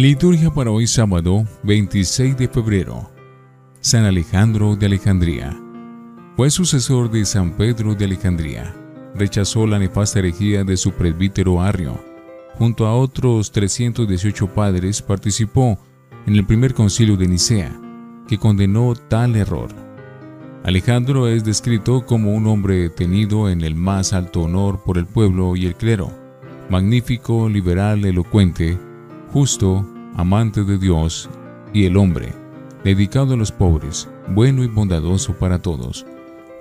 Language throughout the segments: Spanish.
Liturgia para hoy sábado 26 de febrero. San Alejandro de Alejandría. Fue sucesor de San Pedro de Alejandría. Rechazó la nefasta herejía de su presbítero Arrio. Junto a otros 318 padres participó en el primer concilio de Nicea, que condenó tal error. Alejandro es descrito como un hombre tenido en el más alto honor por el pueblo y el clero, magnífico, liberal, elocuente, justo, amante de Dios y el hombre, dedicado a los pobres, bueno y bondadoso para todos.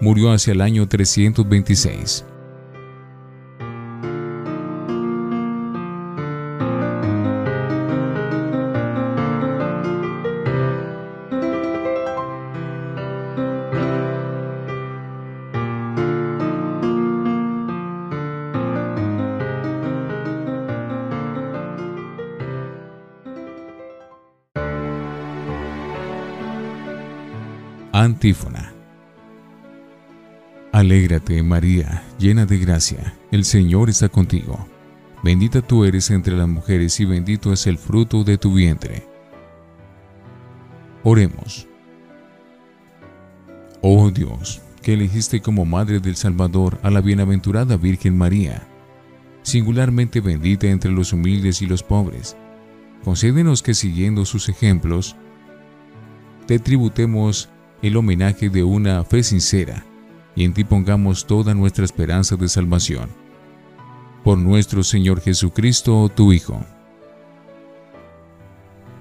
Murió hacia el año 326. Antífona. Alégrate, María, llena de gracia, el Señor está contigo. Bendita tú eres entre las mujeres y bendito es el fruto de tu vientre. Oremos. Oh Dios, que elegiste como Madre del Salvador a la bienaventurada Virgen María, singularmente bendita entre los humildes y los pobres, concédenos que siguiendo sus ejemplos, te tributemos el homenaje de una fe sincera y en ti pongamos toda nuestra esperanza de salvación. Por nuestro Señor Jesucristo, tu Hijo.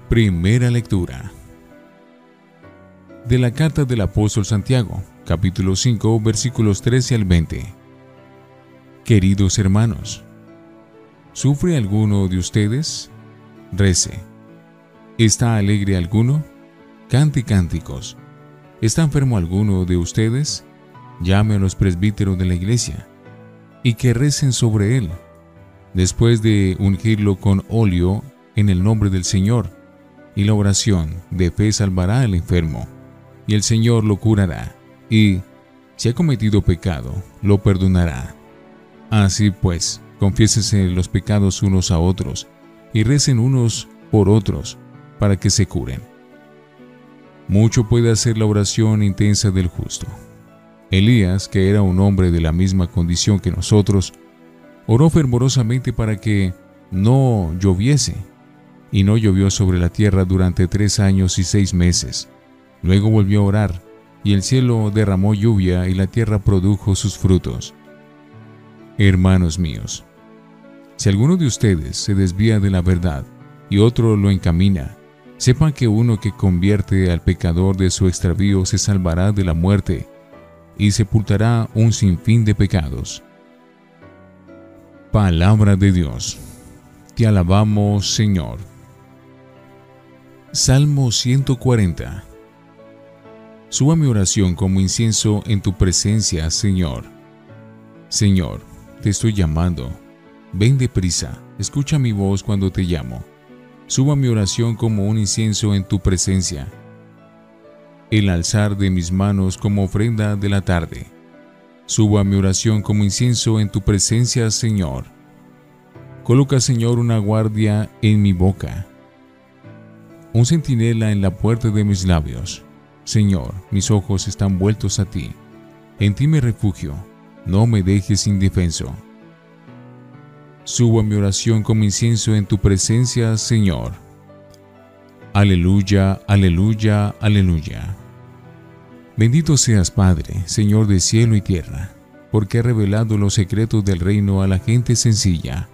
Primera lectura de la carta del apóstol Santiago, capítulo 5, versículos 13 al 20. Queridos hermanos, ¿sufre alguno de ustedes? Rece. ¿Está alegre alguno? Cante cánticos. ¿Está enfermo alguno de ustedes? Llame a los presbíteros de la iglesia y que recen sobre él, después de ungirlo con óleo en el nombre del Señor, y la oración de fe salvará al enfermo, y el Señor lo curará, y, si ha cometido pecado, lo perdonará. Así pues, confiésense los pecados unos a otros, y recen unos por otros, para que se curen. Mucho puede hacer la oración intensa del justo. Elías, que era un hombre de la misma condición que nosotros, oró fervorosamente para que no lloviese, y no llovió sobre la tierra durante tres años y seis meses. Luego volvió a orar, y el cielo derramó lluvia y la tierra produjo sus frutos. Hermanos míos, si alguno de ustedes se desvía de la verdad y otro lo encamina, Sepan que uno que convierte al pecador de su extravío se salvará de la muerte y sepultará un sinfín de pecados. Palabra de Dios. Te alabamos, Señor. Salmo 140. Suba mi oración como incienso en tu presencia, Señor. Señor, te estoy llamando. Ven deprisa, escucha mi voz cuando te llamo suba mi oración como un incienso en tu presencia, el alzar de mis manos como ofrenda de la tarde. Suba mi oración como incienso en tu presencia, Señor. Coloca, Señor, una guardia en mi boca, un centinela en la puerta de mis labios. Señor, mis ojos están vueltos a ti. En ti me refugio, no me dejes indefenso. Subo mi oración como incienso en tu presencia, Señor. Aleluya, aleluya, aleluya. Bendito seas, Padre, Señor de cielo y tierra, porque ha revelado los secretos del reino a la gente sencilla.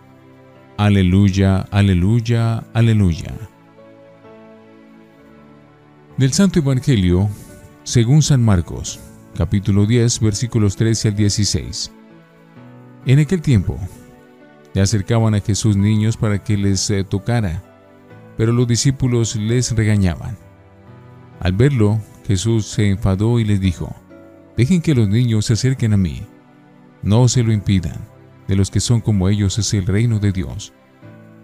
Aleluya, aleluya, aleluya. Del Santo Evangelio, según San Marcos, capítulo 10, versículos 13 al 16. En aquel tiempo, le acercaban a Jesús niños para que les eh, tocara, pero los discípulos les regañaban. Al verlo, Jesús se enfadó y les dijo, Dejen que los niños se acerquen a mí. No se lo impidan. De los que son como ellos es el reino de Dios.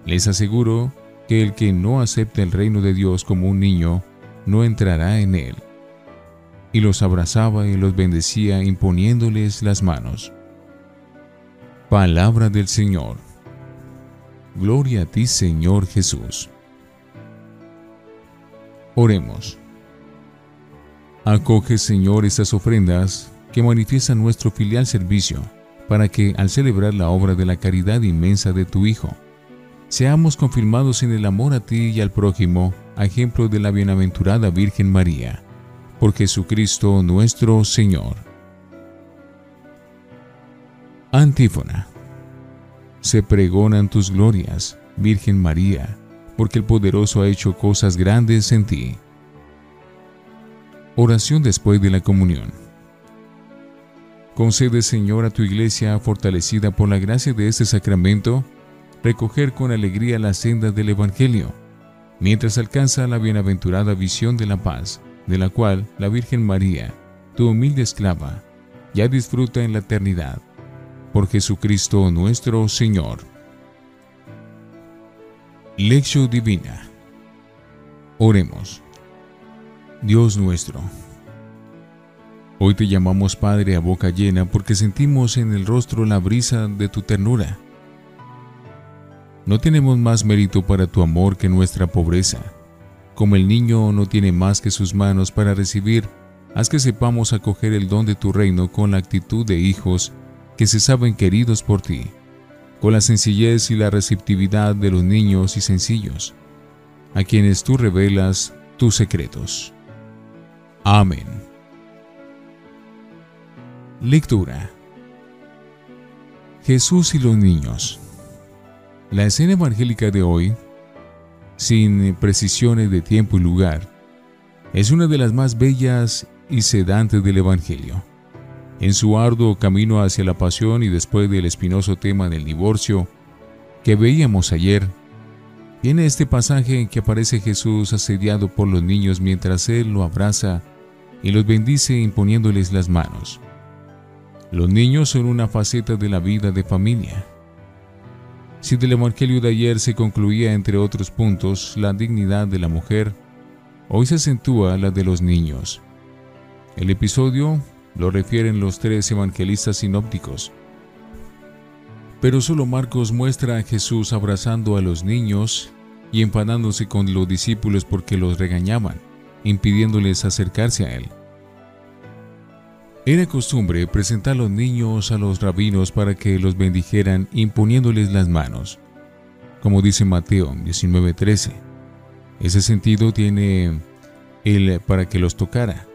Les aseguro que el que no acepta el reino de Dios como un niño, no entrará en él. Y los abrazaba y los bendecía imponiéndoles las manos. Palabra del Señor. Gloria a ti, Señor Jesús. Oremos. Acoge, Señor, estas ofrendas que manifiestan nuestro filial servicio, para que, al celebrar la obra de la caridad inmensa de tu Hijo, seamos confirmados en el amor a ti y al prójimo, ejemplo de la bienaventurada Virgen María, por Jesucristo nuestro Señor. Antífona. Se pregonan tus glorias, Virgen María, porque el poderoso ha hecho cosas grandes en ti. Oración después de la comunión. Concede, Señor, a tu iglesia, fortalecida por la gracia de este sacramento, recoger con alegría la senda del Evangelio, mientras alcanza la bienaventurada visión de la paz, de la cual la Virgen María, tu humilde esclava, ya disfruta en la eternidad. Por Jesucristo nuestro Señor. Lección Divina. Oremos. Dios nuestro, hoy te llamamos Padre a boca llena porque sentimos en el rostro la brisa de tu ternura. No tenemos más mérito para tu amor que nuestra pobreza. Como el niño no tiene más que sus manos para recibir, haz que sepamos acoger el don de tu reino con la actitud de hijos que se saben queridos por ti con la sencillez y la receptividad de los niños y sencillos, a quienes tú revelas tus secretos. Amén. Lectura. Jesús y los niños. La escena evangélica de hoy, sin precisiones de tiempo y lugar, es una de las más bellas y sedantes del Evangelio. En su arduo camino hacia la pasión y después del espinoso tema del divorcio que veíamos ayer, viene este pasaje en que aparece Jesús asediado por los niños mientras Él lo abraza y los bendice imponiéndoles las manos. Los niños son una faceta de la vida de familia. Si del Evangelio de ayer se concluía, entre otros puntos, la dignidad de la mujer, hoy se acentúa la de los niños. El episodio lo refieren los tres evangelistas sinópticos. Pero solo Marcos muestra a Jesús abrazando a los niños y enfadándose con los discípulos porque los regañaban, impidiéndoles acercarse a él. Era costumbre presentar a los niños a los rabinos para que los bendijeran imponiéndoles las manos, como dice Mateo 19:13. Ese sentido tiene el para que los tocara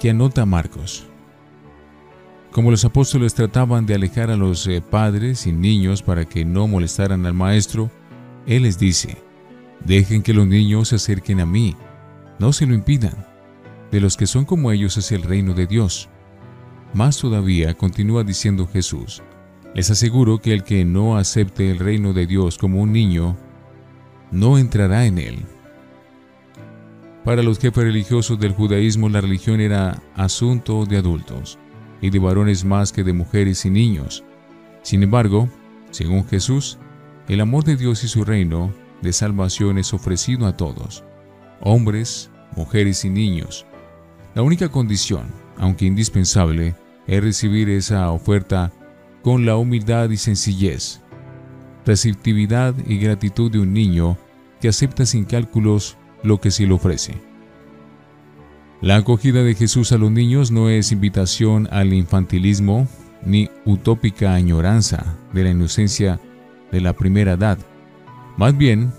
que anota Marcos. Como los apóstoles trataban de alejar a los eh, padres y niños para que no molestaran al maestro, Él les dice, dejen que los niños se acerquen a mí, no se lo impidan. De los que son como ellos es el reino de Dios. Más todavía, continúa diciendo Jesús, les aseguro que el que no acepte el reino de Dios como un niño, no entrará en él. Para los jefes religiosos del judaísmo la religión era asunto de adultos y de varones más que de mujeres y niños. Sin embargo, según Jesús, el amor de Dios y su reino de salvación es ofrecido a todos, hombres, mujeres y niños. La única condición, aunque indispensable, es recibir esa oferta con la humildad y sencillez, receptividad y gratitud de un niño que acepta sin cálculos lo que sí le ofrece. La acogida de Jesús a los niños no es invitación al infantilismo ni utópica añoranza de la inocencia de la primera edad. Más bien,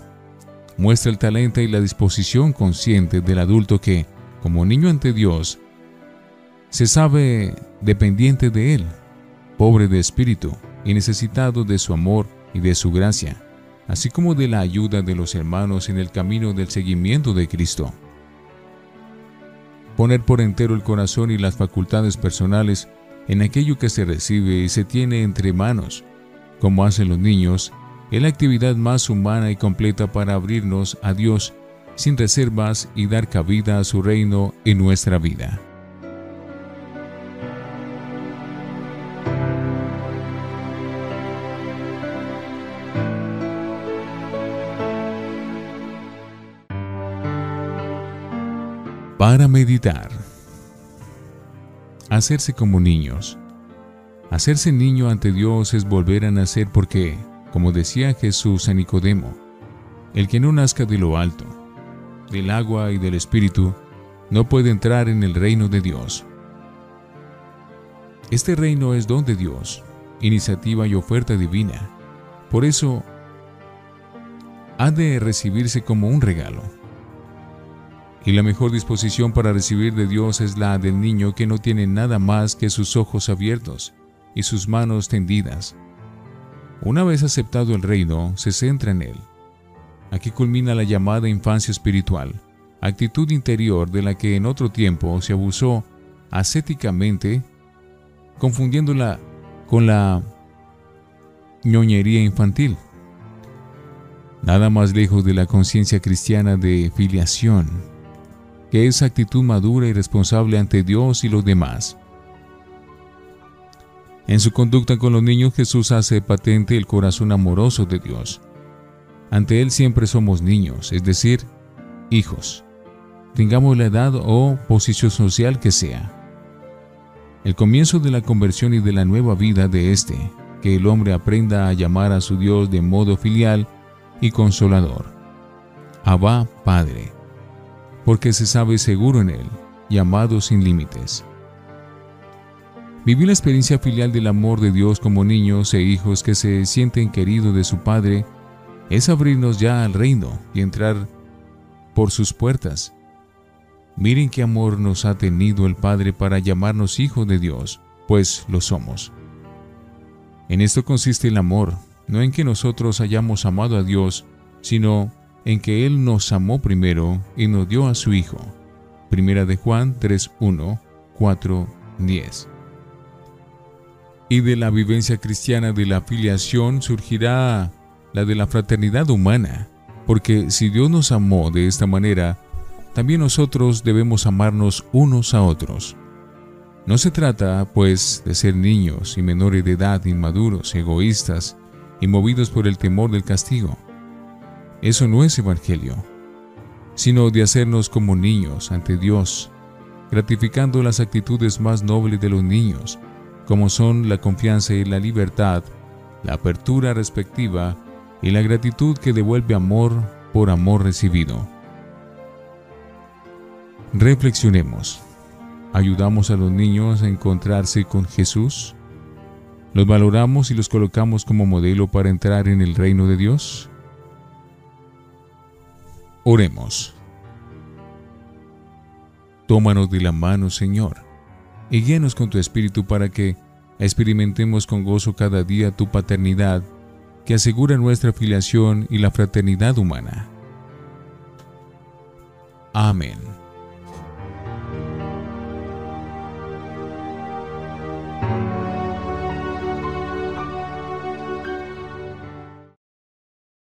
muestra el talento y la disposición consciente del adulto que, como niño ante Dios, se sabe dependiente de Él, pobre de espíritu y necesitado de su amor y de su gracia así como de la ayuda de los hermanos en el camino del seguimiento de Cristo. Poner por entero el corazón y las facultades personales en aquello que se recibe y se tiene entre manos, como hacen los niños, es la actividad más humana y completa para abrirnos a Dios sin reservas y dar cabida a su reino en nuestra vida. Para meditar. Hacerse como niños. Hacerse niño ante Dios es volver a nacer porque, como decía Jesús a Nicodemo, el que no nazca de lo alto, del agua y del Espíritu, no puede entrar en el reino de Dios. Este reino es don de Dios, iniciativa y oferta divina. Por eso, ha de recibirse como un regalo. Y la mejor disposición para recibir de Dios es la del niño que no tiene nada más que sus ojos abiertos y sus manos tendidas. Una vez aceptado el reino, se centra en él. Aquí culmina la llamada infancia espiritual, actitud interior de la que en otro tiempo se abusó ascéticamente, confundiéndola con la ñoñería infantil. Nada más lejos de la conciencia cristiana de filiación, que es actitud madura y responsable ante Dios y los demás. En su conducta con los niños Jesús hace patente el corazón amoroso de Dios. Ante Él siempre somos niños, es decir, hijos, tengamos la edad o posición social que sea. El comienzo de la conversión y de la nueva vida de éste, que el hombre aprenda a llamar a su Dios de modo filial y consolador. Abba Padre, porque se sabe seguro en Él, llamado sin límites. Vivir la experiencia filial del amor de Dios como niños e hijos que se sienten queridos de su Padre es abrirnos ya al reino y entrar por sus puertas. Miren qué amor nos ha tenido el Padre para llamarnos hijos de Dios, pues lo somos. En esto consiste el amor, no en que nosotros hayamos amado a Dios, sino en que Él nos amó primero y nos dio a su Hijo. Primera de Juan 3.1, 4, 10 y de la vivencia cristiana de la filiación surgirá la de la fraternidad humana, porque si Dios nos amó de esta manera, también nosotros debemos amarnos unos a otros. No se trata, pues, de ser niños y menores de edad inmaduros, egoístas y movidos por el temor del castigo. Eso no es evangelio, sino de hacernos como niños ante Dios, gratificando las actitudes más nobles de los niños, como son la confianza y la libertad, la apertura respectiva y la gratitud que devuelve amor por amor recibido. Reflexionemos. ¿Ayudamos a los niños a encontrarse con Jesús? ¿Los valoramos y los colocamos como modelo para entrar en el reino de Dios? Oremos. Tómanos de la mano, Señor y guíanos con tu Espíritu para que experimentemos con gozo cada día tu paternidad que asegura nuestra filiación y la fraternidad humana. Amén.